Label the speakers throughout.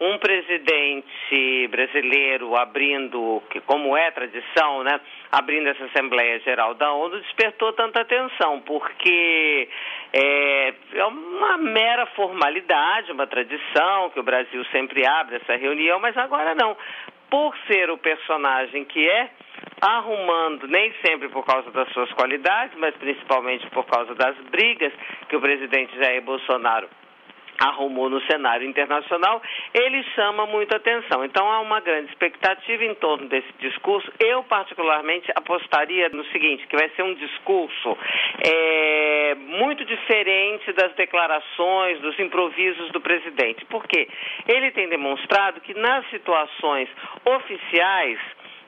Speaker 1: um presidente brasileiro abrindo, que como é tradição, né, abrindo essa Assembleia Geral da ONU, despertou tanta atenção, porque é, é uma mera formalidade, uma tradição que o Brasil sempre abre essa reunião, mas agora não. Por ser o personagem que é, arrumando, nem sempre por causa das suas qualidades, mas principalmente por causa das brigas que o presidente Jair Bolsonaro arrumou no cenário internacional, ele chama muita atenção. Então há uma grande expectativa em torno desse discurso. Eu, particularmente, apostaria no seguinte, que vai ser um discurso é, muito diferente das declarações, dos improvisos do presidente. Por quê? Ele tem demonstrado que nas situações oficiais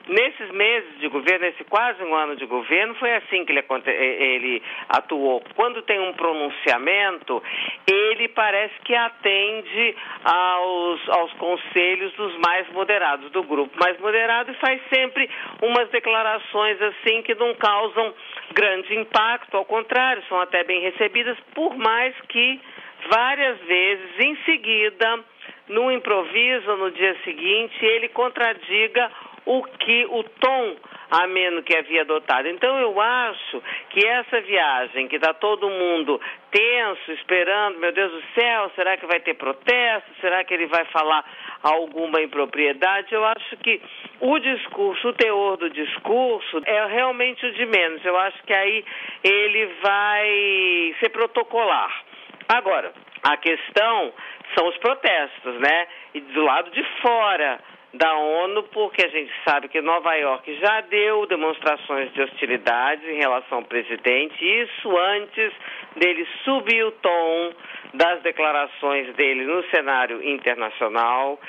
Speaker 1: Nesses meses de governo, nesse quase um ano de governo, foi assim que ele, ele, atuou. Quando tem um pronunciamento, ele parece que atende aos, aos conselhos dos mais moderados, do grupo mais moderado, e faz sempre umas declarações assim que não causam grande impacto, ao contrário, são até bem recebidas, por mais que várias vezes em seguida, no improviso, no dia seguinte, ele contradiga o que o tom ameno que havia adotado. Então eu acho que essa viagem que está todo mundo tenso, esperando, meu Deus do céu, será que vai ter protesto? Será que ele vai falar alguma impropriedade? Eu acho que o discurso, o teor do discurso é realmente o de menos. Eu acho que aí ele vai ser protocolar. Agora, a questão são os protestos, né? E do lado de fora da ONU, porque a gente sabe que Nova York já deu demonstrações de hostilidade em relação ao presidente, isso antes dele subir o tom das declarações dele no cenário internacional.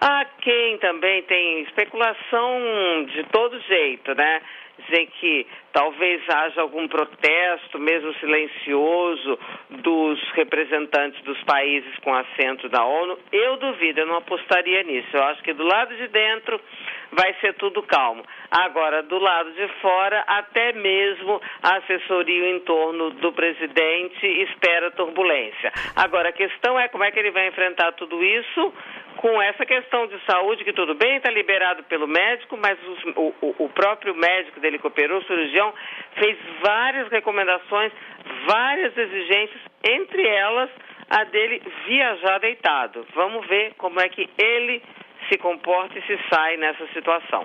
Speaker 1: Há quem também tem especulação de todo jeito, né? Dizer que talvez haja algum protesto, mesmo silencioso, dos representantes dos países com assento da ONU. Eu duvido, eu não apostaria nisso. Eu acho que do lado de dentro vai ser tudo calmo. Agora, do lado de fora, até mesmo a assessoria em torno do presidente espera turbulência. Agora, a questão é como é que ele vai enfrentar tudo isso com essa questão de saúde, que tudo bem, está liberado pelo médico, mas os, o, o, próprio médico dele que operou, o cirurgião, fez várias recomendações, várias exigências, entre elas a dele viajar deitado. Vamos ver como é que ele se comporta e se sai nessa situação.